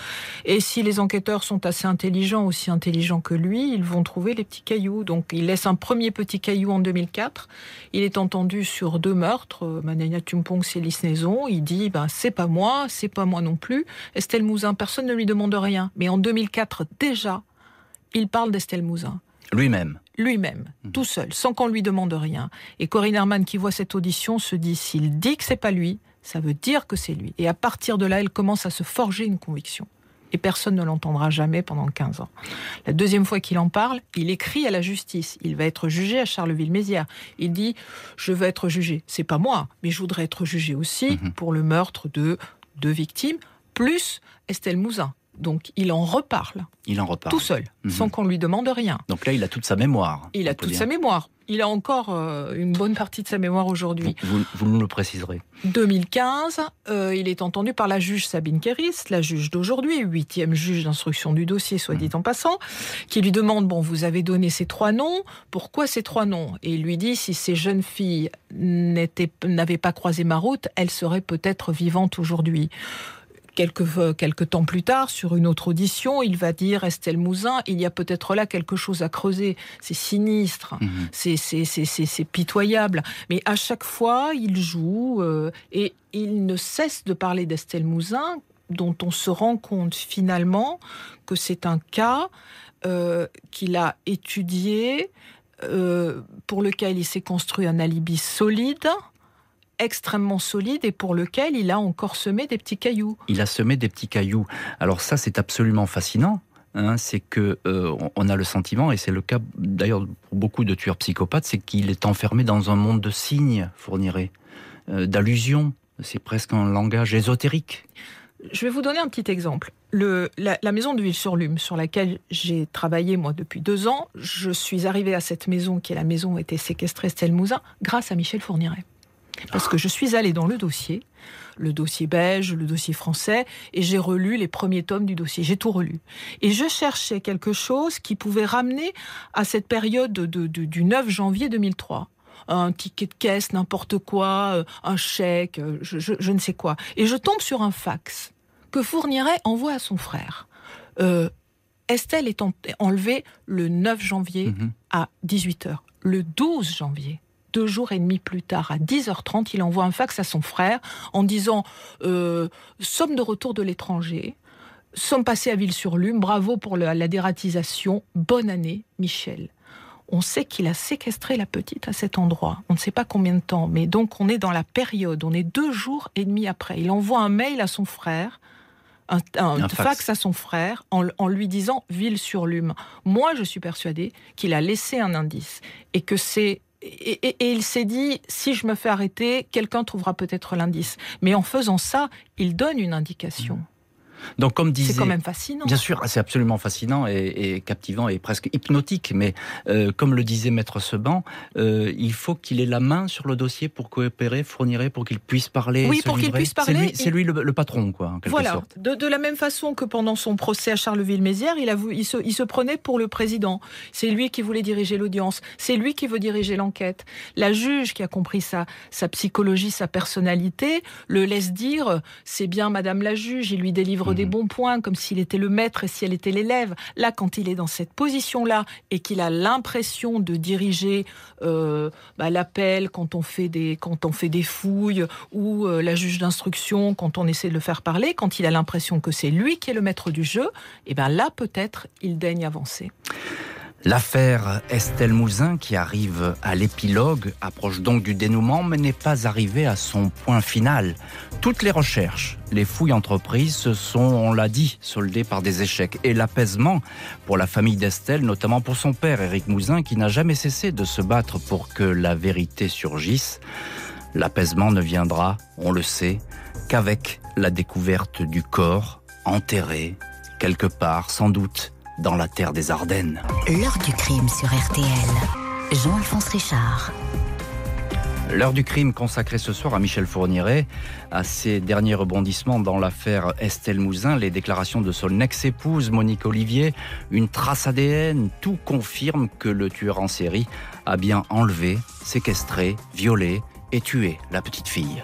Et si les enquêteurs sont assez intelligents, aussi intelligents que lui, ils vont trouver les petits cailloux. Donc il laisse un premier petit caillou en 2004. Il est entendu sur deux meurtres, euh, Manania Tumpong, Célis Naison. Il dit, ben, c'est pas moi, c'est pas moi non plus. Estelle Mouzin, personne ne lui demande rien. Mais en 2004, déjà, il parle d'Estelle Mouzin. Lui-même lui-même, mhm. tout seul, sans qu'on lui demande rien. Et Corinne Herman, qui voit cette audition, se dit s'il dit que c'est pas lui, ça veut dire que c'est lui. Et à partir de là, elle commence à se forger une conviction. Et personne ne l'entendra jamais pendant 15 ans. La deuxième fois qu'il en parle, il écrit à la justice. Il va être jugé à Charleville-Mézières. Il dit Je veux être jugé. C'est pas moi, mais je voudrais être jugé aussi mhm. pour le meurtre de deux victimes, plus Estelle Mouzin. Donc il en reparle. Il en reparle. Tout seul, mhm. sans qu'on lui demande rien. Donc là, il a toute sa mémoire. Il a toute sa mémoire. Il a encore euh, une bonne partie de sa mémoire aujourd'hui. Vous, nous le préciserez. 2015, euh, il est entendu par la juge Sabine Kéris, la juge d'aujourd'hui, huitième juge d'instruction du dossier, soit dit mhm. en passant, qui lui demande, bon, vous avez donné ces trois noms, pourquoi ces trois noms? Et il lui dit, si ces jeunes filles n'avaient pas croisé ma route, elles seraient peut-être vivantes aujourd'hui quelques, quelques temps plus tard, sur une autre audition, il va dire Estelle Mouzin, il y a peut-être là quelque chose à creuser. C'est sinistre, mhm. c'est pitoyable. Mais à chaque fois, il joue euh, et il ne cesse de parler d'Estelle Mouzin, dont on se rend compte finalement que c'est un cas euh, qu'il a étudié, euh, pour lequel il s'est construit un alibi solide extrêmement solide et pour lequel il a encore semé des petits cailloux. Il a semé des petits cailloux. Alors ça, c'est absolument fascinant. Hein, c'est que euh, on a le sentiment, et c'est le cas d'ailleurs pour beaucoup de tueurs psychopathes, c'est qu'il est enfermé dans un monde de signes, fournirait, euh, d'allusions. C'est presque un langage ésotérique. Je vais vous donner un petit exemple. Le, la, maison de Ville-sur-Lume, sur laquelle j'ai travaillé moi depuis deux ans, je suis arrivée à cette maison qui est la maison où était séquestrée Stelle Mouzin grâce à Michel Fourniret. Parce que je suis allée dans le dossier, le dossier belge, le dossier français, et j'ai relu les premiers tomes du dossier. J'ai tout relu. Et je cherchais quelque chose qui pouvait ramener à cette période du 9 janvier 2003 un ticket de caisse, n'importe quoi, euh, un chèque, euh, je, ne sais quoi. Et je tombe sur un fax que Fourniret envoie à son frère. Euh, Estelle est enlevée le 9 janvier Mhm. à 18h. Le 12 janvier, deux jours et demi plus tard, à 10h30, il envoie un fax à son frère en disant euh, Sommes de retour de l'étranger, sommes passés à Ville-sur-Lume, bravo pour la dératisation, bonne année, Michel. On sait qu'il a séquestré la petite à cet endroit. On ne sait pas combien de temps, mais donc on est dans la période. On est deux jours et demi après. Il envoie un mail à son frère, un, un Un fax. fax. à son frère, en, en lui disant Ville-sur-Lume. Moi, je suis persuadée qu'il a laissé un indice et que c'est et, il s'est dit, si je me fais arrêter, quelqu'un trouvera peut-être l'indice. Mais en faisant ça, il donne une indication. Donc, comme C'est disait. quand même fascinant. Bien sûr, c'est absolument fascinant et, et captivant et presque hypnotique. Mais euh, comme le disait Maître Seban, euh, il faut qu'il ait la main sur le dossier pour coopérer, fournirait, pour qu'il puisse parler. Oui, pour qu'il puisse C'est lui, parler, c'est il- lui le, le patron, quoi, en quelque Voilà. sorte. De, de la même façon que pendant son procès à Charleville-Mézières, il, il, se, il se prenait pour le président. C'est lui qui voulait diriger l'audience. C'est lui qui veut diriger l'enquête. La juge qui a compris sa, sa psychologie, sa personnalité, le laisse dire c'est bien Madame la juge, il lui délivre des Mhm. bons points comme s'il était le maître et si elle était l'élève. Là, quand il est dans cette position-là et qu'il a l'impression de diriger euh, bah, l'appel quand on fait des quand on fait des fouilles ou euh, la juge d'instruction quand on essaie de le faire parler, quand il a l'impression que c'est lui qui est le maître du jeu, et ben là peut-être il daigne avancer. L'affaire Estelle Mouzin, qui arrive à l'épilogue, approche donc du dénouement, mais n'est pas arrivée à son point final. Toutes les recherches, les fouilles entreprises se sont, on l'a dit, soldées par des échecs. Et l'apaisement pour la famille d'Estelle, notamment pour son père, Éric Mouzin, qui n'a jamais cessé de se battre pour que la vérité surgisse. L'apaisement ne viendra, on le sait, qu'avec la découverte du corps enterré, quelque part, sans doute, dans la terre des Ardennes. L'heure du crime sur RTL. Jean-Alphonse Richard. L'heure du crime consacrée ce soir à Michel Fourniret, à ses derniers rebondissements dans l'affaire Estelle Mouzin, les déclarations de son ex-épouse Monique Olivier, une trace ADN, tout confirme que le tueur en série a bien enlevé, séquestré, violé et tué la petite fille.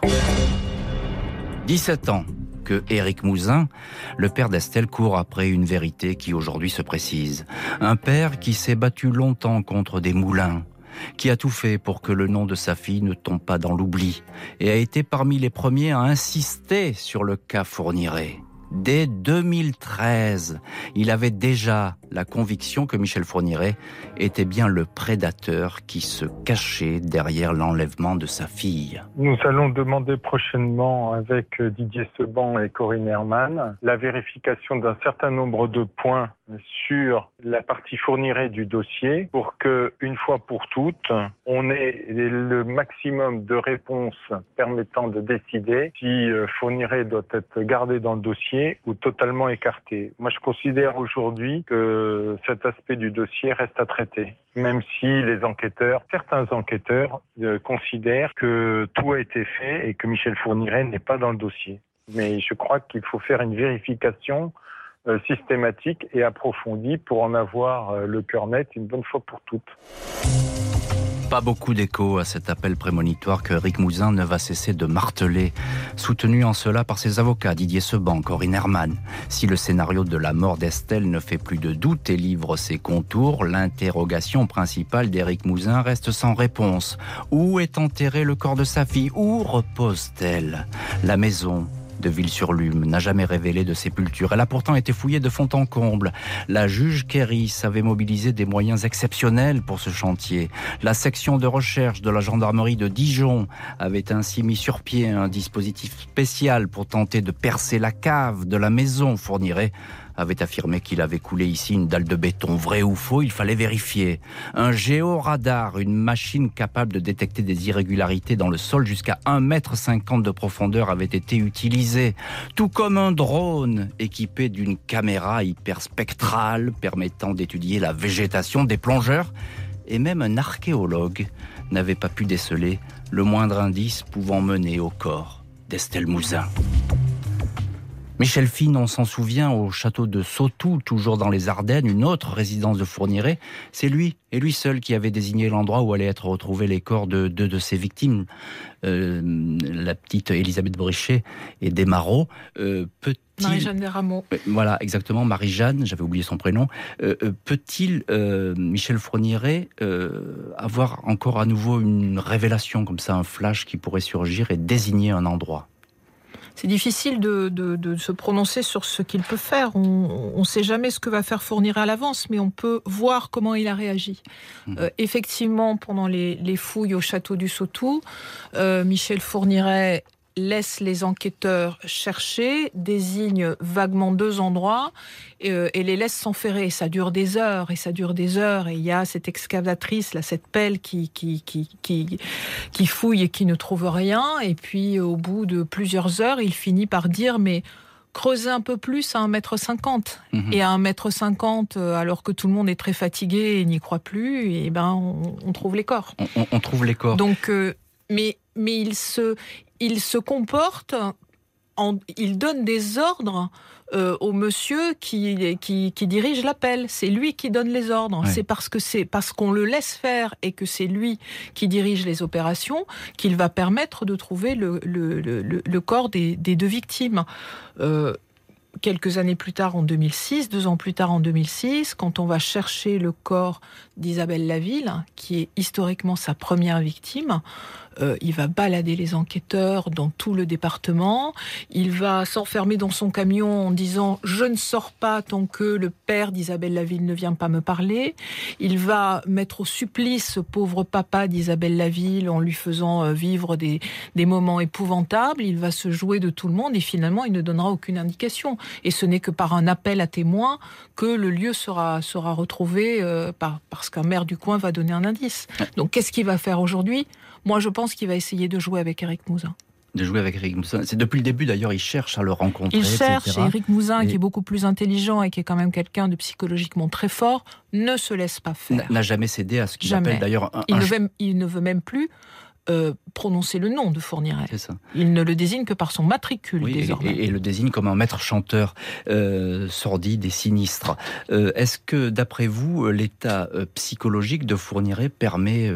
17 ans que Éric Mouzin, le père d'Estelle, court après une vérité qui aujourd'hui se précise. Un père qui s'est battu longtemps contre des moulins, qui a tout fait pour que le nom de sa fille ne tombe pas dans l'oubli et a été parmi les premiers à insister sur le cas Fourniret. Dès 2013, il avait déjà la conviction que Michel Fourniret était bien le prédateur qui se cachait derrière l'enlèvement de sa fille. Nous allons demander prochainement avec euh, Didier Seban et Corinne Herman la vérification d'un certain nombre de points sur la partie fournirait du dossier pour que, une fois pour toutes, on ait le maximum de réponses permettant de décider si euh, fournirait doit être gardé dans le dossier ou totalement écarté. Moi, je considère aujourd'hui que cet aspect du dossier reste à traiter, même si les enquêteurs, certains enquêteurs, euh, considèrent que tout a été fait et que Michel Fourniret n'est pas dans le dossier. Mais je crois qu'il faut faire une vérification euh, systématique et approfondie pour en avoir euh, le cœur net une bonne fois pour toutes. Pas beaucoup d'écho à cet appel prémonitoire que Rick Mouzin ne va cesser de marteler, soutenu en cela par ses avocats Didier Seban, Corinne Herman. Si le scénario de la mort d'Estelle ne fait plus de doute et livre ses contours, l'interrogation principale d'Éric Mouzin reste sans réponse. Où est enterré le corps de sa fille? Où repose-t-elle? La maison de Ville-sur-Lume n'a jamais révélé de sépulture. Elle a pourtant été fouillée de fond en comble. La juge Kéris avait mobilisé des moyens exceptionnels pour ce chantier. La section de recherche de la gendarmerie de Dijon avait ainsi mis sur pied un dispositif spécial pour tenter de percer la cave de la maison fournirait avait affirmé qu'il avait coulé ici une dalle de béton. Vrai ou faux, il fallait vérifier. Un géoradar, une machine capable de détecter des irrégularités dans le sol jusqu'à 1,50 m de profondeur avait été utilisé. Tout comme un drone équipé d'une caméra hyperspectrale permettant d'étudier la végétation des plongeurs. Et même un archéologue n'avait pas pu déceler le moindre indice pouvant mener au corps d'Estelle Mouzin. Michel Fine, on s'en souvient au château de Sautou, toujours dans les Ardennes, une autre résidence de Fourniret. C'est lui, et lui seul, qui avait désigné l'endroit où allaient être retrouvés les corps de deux de, ses victimes, euh, la petite Elisabeth Brichet et Desmaraux. Euh, Marie-Jeanne Desrameaux. Euh, voilà, exactement, Marie-Jeanne, j'avais oublié son prénom. Peut-il, Michel Fourniret, avoir encore à nouveau une révélation comme ça, un flash qui pourrait surgir et désigner un endroit? C'est difficile de, se prononcer sur ce qu'il peut faire. On ne sait jamais ce que va faire fournir à l'avance, mais on peut voir comment il a réagi. Mmh. Euh, effectivement, pendant les, fouilles au château du Sautou, euh, Michel Fourniret laisse les enquêteurs chercher, désigne vaguement deux endroits euh, et, les laisse s'enferrer. Ça dure des heures et ça dure des heures. Et il y a cette excavatrice, là, cette pelle qui, qui, qui, qui, fouille et qui ne trouve rien. Et puis, au bout de plusieurs heures, il finit par dire Mais creuser un peu plus à 1m50. Mhm. Et à 1m50, euh, alors que tout le monde est très fatigué et n'y croit plus, et ben on, trouve les corps. On, trouve les corps. Donc, euh, mais, mais il se, il se comporte, il donne des ordres euh, au monsieur qui, qui, dirige l'appel. C'est lui qui donne les ordres. C'est parce que c'est parce qu'on le laisse faire et que c'est lui qui dirige les opérations qu'il va permettre de trouver le, le, corps des, deux victimes. Euh, quelques années plus tard, en 2006, deux ans plus tard, en 2006, quand on va chercher le corps d'Isabelle Laville, qui est historiquement sa première victime, euh, il va balader les enquêteurs dans tout le département. Il va s'enfermer dans son camion en disant je ne sors pas tant que le père d'Isabelle Laville ne vient pas me parler. Il va mettre au supplice ce pauvre papa d'Isabelle Laville en lui faisant euh, vivre des, des moments épouvantables. Il va se jouer de tout le monde et finalement il ne donnera aucune indication. Et ce n'est que par un appel à témoins que le lieu sera, sera retrouvé euh, par, parce qu'un maire du coin va donner un indice. Donc qu'est-ce qu'il va faire aujourd'hui? Moi, je pense qu'il va essayer de jouer avec Eric Mouzin de jouer avec Eric Mouzin. C'est depuis le début d'ailleurs, il cherche à le rencontrer. Il cherche, et Eric Mouzin, qui est beaucoup plus intelligent et qui est quand même quelqu'un de psychologiquement très fort, ne se laisse pas faire. N'a jamais cédé à ce qu'il appelle d'ailleurs un. Il, il ne veut même plus euh, prononcer le nom de Fourniret. Il ne le désigne que par son matricule désormais. Et, le désigne comme un maître chanteur euh, sordide et sinistre. Euh, est-ce que, d'après vous, l'état psychologique de Fourniret permet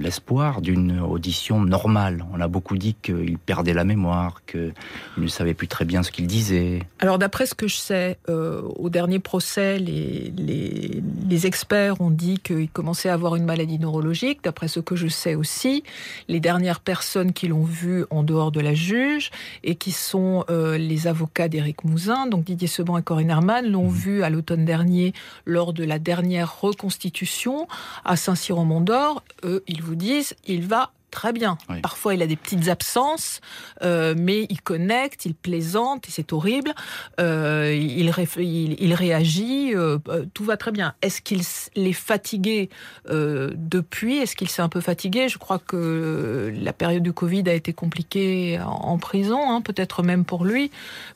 l'espoir d'une audition normale? On a beaucoup dit qu'il perdait la mémoire, qu'il ne savait plus très bien ce qu'il disait. Alors, d'après ce que je sais, au dernier procès, les, les, les experts ont dit qu'il commençait à avoir une maladie neurologique. D'après ce que je sais aussi, les dernières personnes qui l'ont vu en dehors de la juge et qui sont euh, les avocats d'Éric Mouzin, donc Didier Seban et Corinne Herman, l'ont mmh. vu à l'automne dernier lors de la dernière reconstitution à Saint-Cyr-au-Mont-d'Or. Eux, ils vous disent, il va très bien. Parfois, il a des petites absences, euh, mais il connecte, il plaisante, et c'est horrible. Euh, il, il, réagit, euh, tout va très bien. Est-ce qu'il est fatigué depuis? Est-ce qu'il s'est un peu fatigué? Je crois que la période du Covid a été compliquée en, prison, hein, peut-être même pour lui,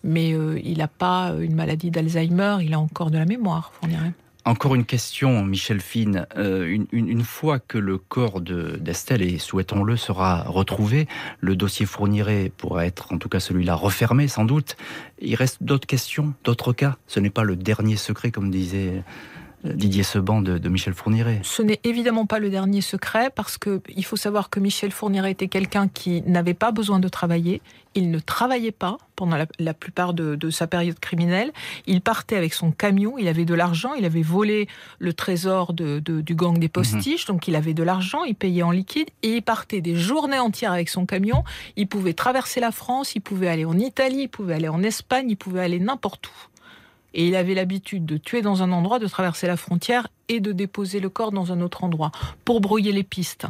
mais il n'a pas une maladie d'Alzheimer, il a encore de la mémoire, on dirait. Encore une question, Michel Fine. Euh, une, fois que le corps d'Estelle, et souhaitons-le, sera retrouvé, le dossier fournirait pourra être, en tout cas celui-là, refermé sans doute. Il reste d'autres questions, d'autres cas? Ce n'est pas le dernier secret, comme disait Didier Seban de, de Michel Fourniret. Ce n'est évidemment pas le dernier secret parce que il faut savoir que Michel Fourniret était quelqu'un qui n'avait pas besoin de travailler. Il ne travaillait pas pendant la, plupart de, sa période criminelle. Il partait avec son camion, il avait de l'argent, il avait volé le trésor de, du gang des postiches, mhm. donc il avait de l'argent, il payait en liquide et il partait des journées entières avec son camion. Il pouvait traverser la France, il pouvait aller en Italie, il pouvait aller en Espagne, il pouvait aller n'importe où. Et il avait l'habitude de tuer dans un endroit, de traverser la frontière et de déposer le corps dans un autre endroit pour brouiller les pistes.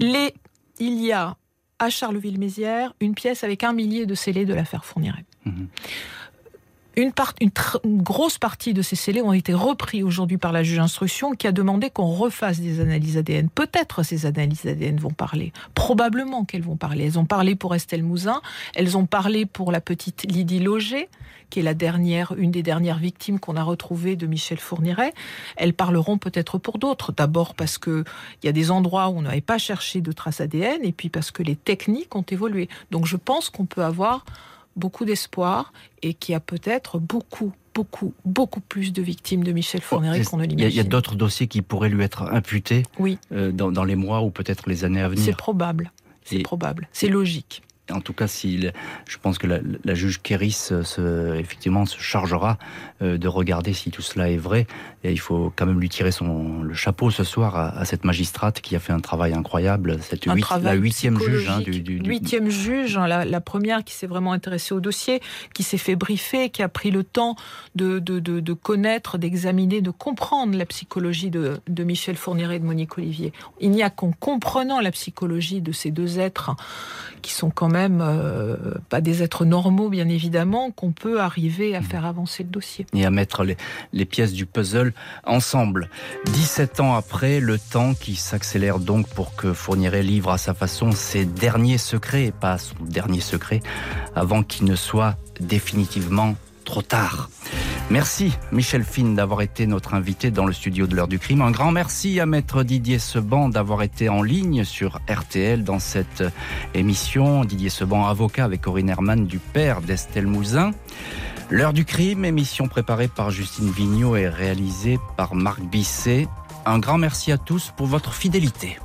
Les... Il y a à Charleville-Mézières une pièce avec un millier de scellés de l'affaire Fourniret. Mhm une, grosse partie de ces scellés ont été repris aujourd'hui par la juge d'instruction qui a demandé qu'on refasse des analyses ADN. Peut-être ces analyses ADN vont parler. Probablement qu'elles vont parler. Elles ont parlé pour Estelle Mouzin. Elles ont parlé pour la petite Lydie Loger, qui est la dernière, une des dernières victimes qu'on a retrouvées de Michel Fourniret. Elles parleront peut-être pour d'autres. D'abord parce que il y a des endroits où on n'avait pas cherché de traces ADN et puis parce que les techniques ont évolué. Donc je pense qu'on peut avoir beaucoup d'espoir et qui a peut-être beaucoup, beaucoup, beaucoup plus de victimes de Michel Fourniret qu'on ne l'imagine. Il y a, d'autres dossiers qui pourraient lui être imputés oui. Euh, dans, dans, les mois ou peut-être les années à venir? C'est probable. C'est probable. C'est logique en tout cas, si je pense que la, juge Kéris euh, se, effectivement se chargera euh, de regarder si tout cela est vrai. Et il faut quand même lui tirer son le chapeau ce soir à, cette magistrate qui a fait un travail incroyable. Cette la huitième juge hein, du, du, huitième juge, hein, la, première qui s'est vraiment intéressée au dossier, qui s'est fait briefer, qui a pris le temps de, de, de connaître, d'examiner, de comprendre la psychologie de, Michel Fourniret et de Monique Olivier. Il n'y a qu'en comprenant la psychologie de ces deux êtres qui sont quand même euh, pas des êtres normaux, bien évidemment, qu'on peut arriver à mmh. faire avancer le dossier. Et à mettre les, les pièces du puzzle ensemble. 17 ans après, le temps qui s'accélère donc pour que Fourniret livre à sa façon ses derniers secrets, et pas son dernier secret, avant qu'il ne soit définitivement trop tard. Merci Michel Fine d'avoir été notre invité dans le studio de l'heure du crime. Un grand merci à maître Didier Seban d'avoir été en ligne sur RTL dans cette émission. Didier Seban, avocat avec Corinne Herman du père d'Estelle Mouzin. L'heure du crime, émission préparée par Justine Vignot et réalisée par Marc Bisset. Un grand merci à tous pour votre fidélité.